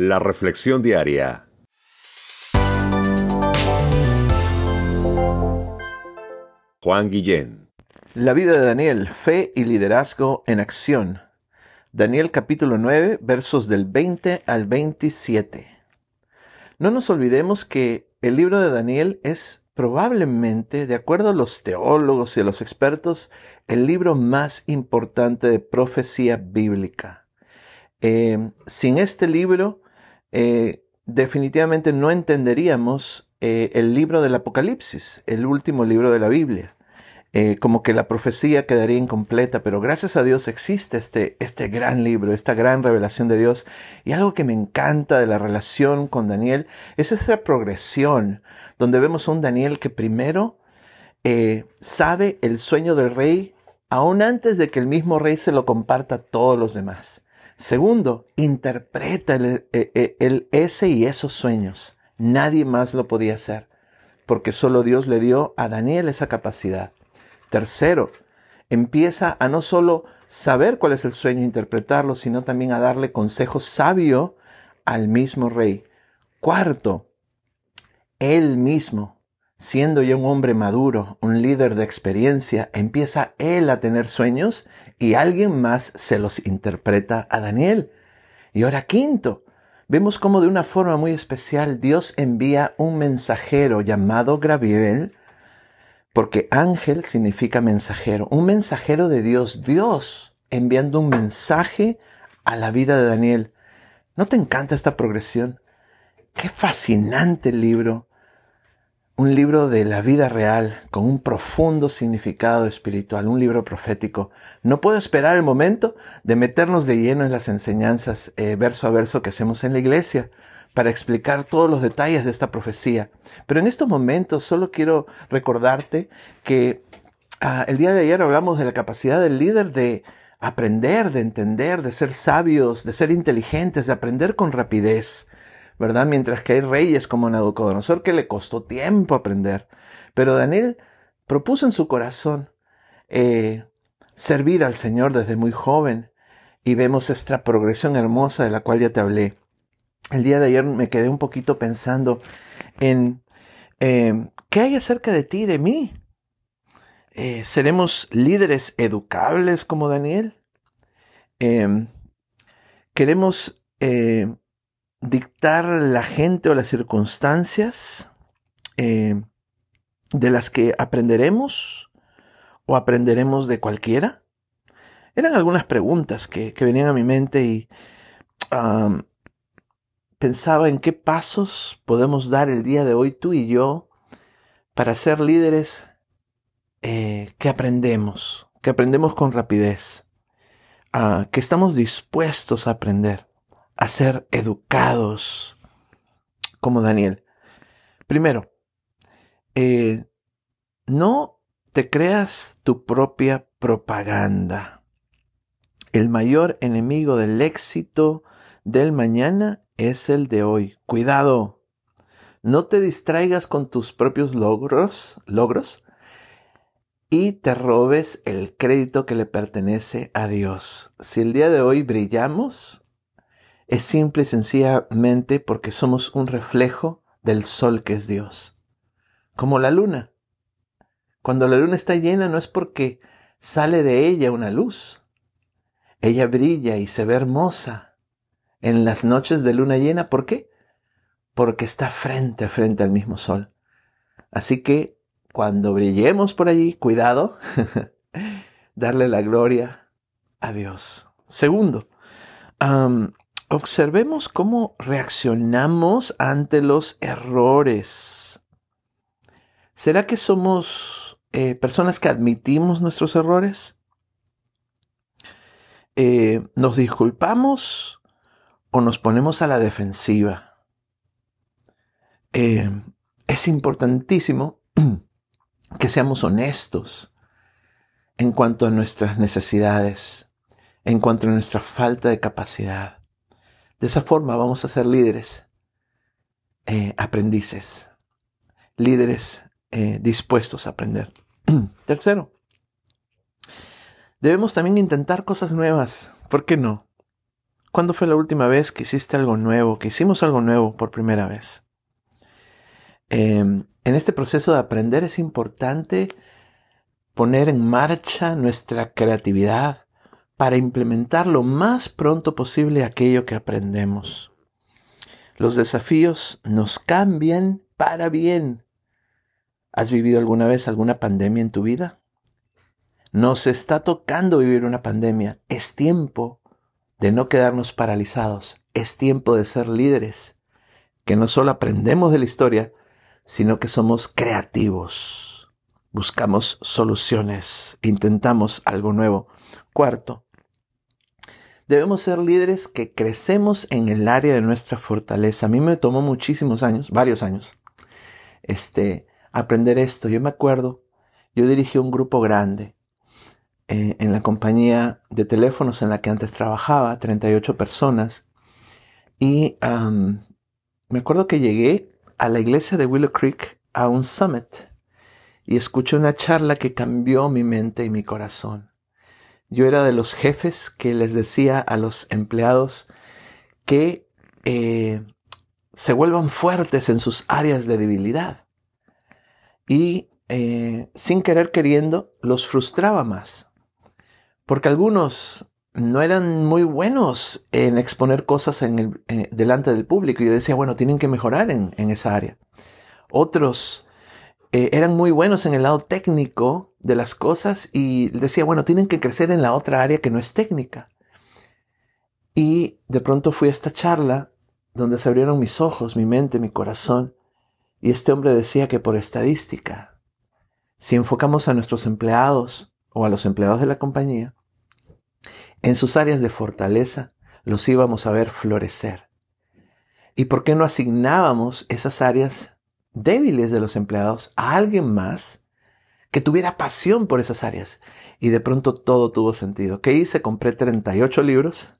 La Reflexión Diaria. Juan Guillén. La vida de Daniel, fe y liderazgo en acción. Daniel capítulo 9, versos del 20 al 27. No nos olvidemos que el libro de Daniel es probablemente, de acuerdo a los teólogos y a los expertos, el libro más importante de profecía bíblica. Eh, sin este libro, eh, definitivamente no entenderíamos eh, el libro del Apocalipsis, el último libro de la Biblia. Eh, como que la profecía quedaría incompleta, pero gracias a Dios existe este, este gran libro, esta gran revelación de Dios. Y algo que me encanta de la relación con Daniel es esa progresión, donde vemos a un Daniel que primero sabe el sueño del rey, aún antes de que el mismo rey se lo comparta a todos los demás. Segundo, interpreta el, el, ese y esos sueños. Nadie más lo podía hacer, porque solo Dios le dio a Daniel esa capacidad. Tercero, empieza a no solo saber cuál es el sueño e interpretarlo, sino también a darle consejo sabio al mismo rey. Cuarto, él mismo siendo ya un hombre maduro, un líder de experiencia, empieza él a tener sueños y alguien más se los interpreta a Daniel. Y ahora quinto, vemos cómo de una forma muy especial Dios envía un mensajero llamado Gabriel, porque ángel significa mensajero, un mensajero de Dios, Dios enviando un mensaje a la vida de Daniel. ¿No te encanta esta progresión? Qué fascinante el libro un libro de la vida real con un profundo significado espiritual, un libro profético. No puedo esperar el momento de meternos de lleno en las enseñanzas eh, verso a verso que hacemos en la iglesia para explicar todos los detalles de esta profecía. Pero en estos momentos solo quiero recordarte que ah, el día de ayer hablamos de la capacidad del líder de aprender, de entender, de ser sabios, de ser inteligentes, de aprender con rapidez. ¿Verdad? Mientras que hay reyes como Nabucodonosor que le costó tiempo aprender. Pero Daniel propuso en su corazón eh, servir al Señor desde muy joven y vemos esta progresión hermosa de la cual ya te hablé. El día de ayer me quedé un poquito pensando en eh, qué hay acerca de ti y de mí. Eh, ¿Seremos líderes educables como Daniel? ¿Queremos dictar la gente o las circunstancias eh, de las que aprenderemos o aprenderemos de cualquiera? Eran algunas preguntas que, venían a mi mente y pensaba en qué pasos podemos dar el día de hoy tú y yo para ser líderes eh, que aprendemos, que aprendemos con rapidez, ah, que estamos dispuestos a aprender ser educados como Daniel. Primero, eh, no te creas tu propia propaganda. El mayor enemigo del éxito del mañana es el de hoy. Cuidado. No te distraigas con tus propios logros y te robes el crédito que le pertenece a Dios. Si el día de hoy brillamos, es simple y sencillamente porque somos un reflejo del sol que es Dios. Como la luna. Cuando la luna está llena no es porque sale de ella una luz. Ella brilla y se ve hermosa en las noches de luna llena. ¿Por qué? Porque está frente a frente al mismo sol. Así que cuando brillemos por allí, cuidado, darle la gloria a Dios. Segundo, Observemos cómo reaccionamos ante los errores. ¿Será que somos eh, personas que admitimos nuestros errores? Eh, ¿Nos disculpamos o nos ponemos a la defensiva? Eh, es importantísimo que seamos honestos en cuanto a nuestras necesidades, en cuanto a nuestra falta de capacidad. De esa forma vamos a ser líderes, eh, aprendices, líderes eh, dispuestos a aprender. Tercero, debemos también intentar cosas nuevas. ¿Por qué no? ¿Cuándo fue la última vez que hiciste algo nuevo, que hicimos algo nuevo por primera vez? Em, en este proceso de aprender es importante poner en marcha nuestra creatividad para implementar lo más pronto posible aquello que aprendemos. Los desafíos nos cambian para bien. ¿Has vivido alguna vez alguna pandemia en tu vida? Nos está tocando vivir una pandemia. Es tiempo de no quedarnos paralizados. Es tiempo de ser líderes, que no solo aprendemos de la historia, sino que somos creativos. Buscamos soluciones, intentamos algo nuevo. Cuarto, debemos ser líderes que crecemos en el área de nuestra fortaleza. A mí me tomó muchísimos años, varios años, este, aprender esto. Yo me acuerdo, yo dirigí un grupo grande eh, en la compañía de teléfonos en la que antes trabajaba, 38 personas. Y me acuerdo que llegué a la iglesia de Willow Creek a un summit y escuché una charla que cambió mi mente y mi corazón. Yo era de los jefes que les decía a los empleados que eh, se vuelvan fuertes en sus áreas de debilidad. Y eh, sin querer queriendo, los frustraba más. Porque algunos no eran muy buenos en exponer cosas en eh, delante del público. Y yo decía, bueno, tienen que mejorar en, esa área. Otros eh, eran muy buenos en el lado técnico de las cosas y decía, bueno, tienen que crecer en la otra área que no es técnica. Y de pronto fui a esta charla donde se abrieron mis ojos, mi mente, mi corazón. Y este hombre decía que por estadística, si enfocamos a nuestros empleados o a los empleados de la compañía, en sus áreas de fortaleza los íbamos a ver florecer. ¿Y por qué no asignábamos esas áreas débiles de los empleados a alguien más que tuviera pasión por esas áreas? Y de pronto todo tuvo sentido. ¿Qué hice? Compré 38 libros,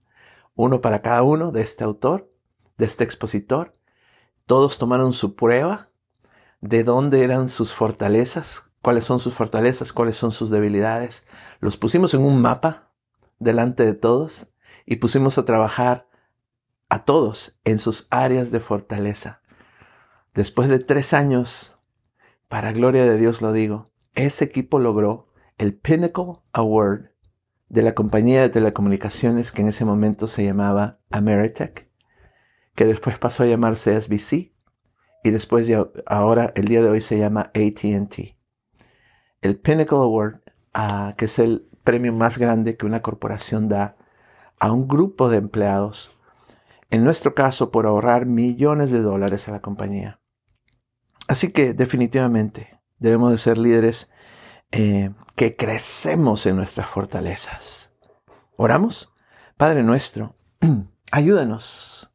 uno para cada uno de este autor, de este expositor. Todos tomaron su prueba de dónde eran sus fortalezas, cuáles son sus fortalezas, cuáles son sus debilidades. Los pusimos en un mapa delante de todos y pusimos a trabajar a todos en sus áreas de fortaleza. Después de tres años, para gloria de Dios lo digo, ese equipo logró el Pinnacle Award de la compañía de telecomunicaciones que en ese momento se llamaba Ameritech, que después pasó a llamarse SBC y después ahora el día de hoy se llama ATT. El Pinnacle Award, ah, que es el premio más grande que una corporación da a un grupo de empleados, en nuestro caso por ahorrar millones de dólares a la compañía. Así que definitivamente debemos de ser líderes eh, que crecemos en nuestras fortalezas. ¿Oramos? Padre nuestro, ayúdanos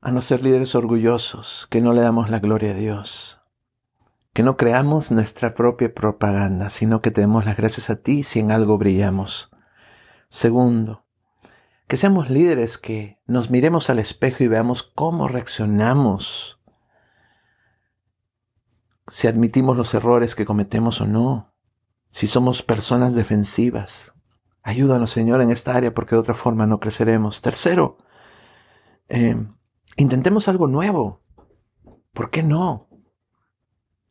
a no ser líderes orgullosos, que no le damos la gloria a Dios, que no creamos nuestra propia propaganda, sino que te demos las gracias a ti si en algo brillamos. Segundo, que seamos líderes que nos miremos al espejo y veamos cómo reaccionamos, si admitimos los errores que cometemos o no, si somos personas defensivas. Ayúdanos, Señor, en esta área porque de otra forma no creceremos. Tercero, eh, intentemos algo nuevo. ¿Por qué no?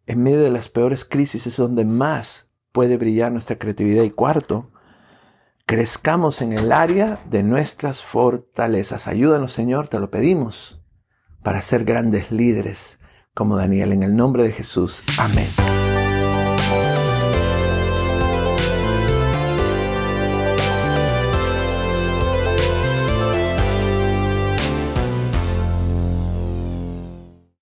en medio de las peores crisis es donde más puede brillar nuestra creatividad. Y cuarto, crezcamos en el área de nuestras fortalezas. Ayúdanos, Señor, te lo pedimos, para ser grandes líderes como Daniel. En el nombre de Jesús. Amén.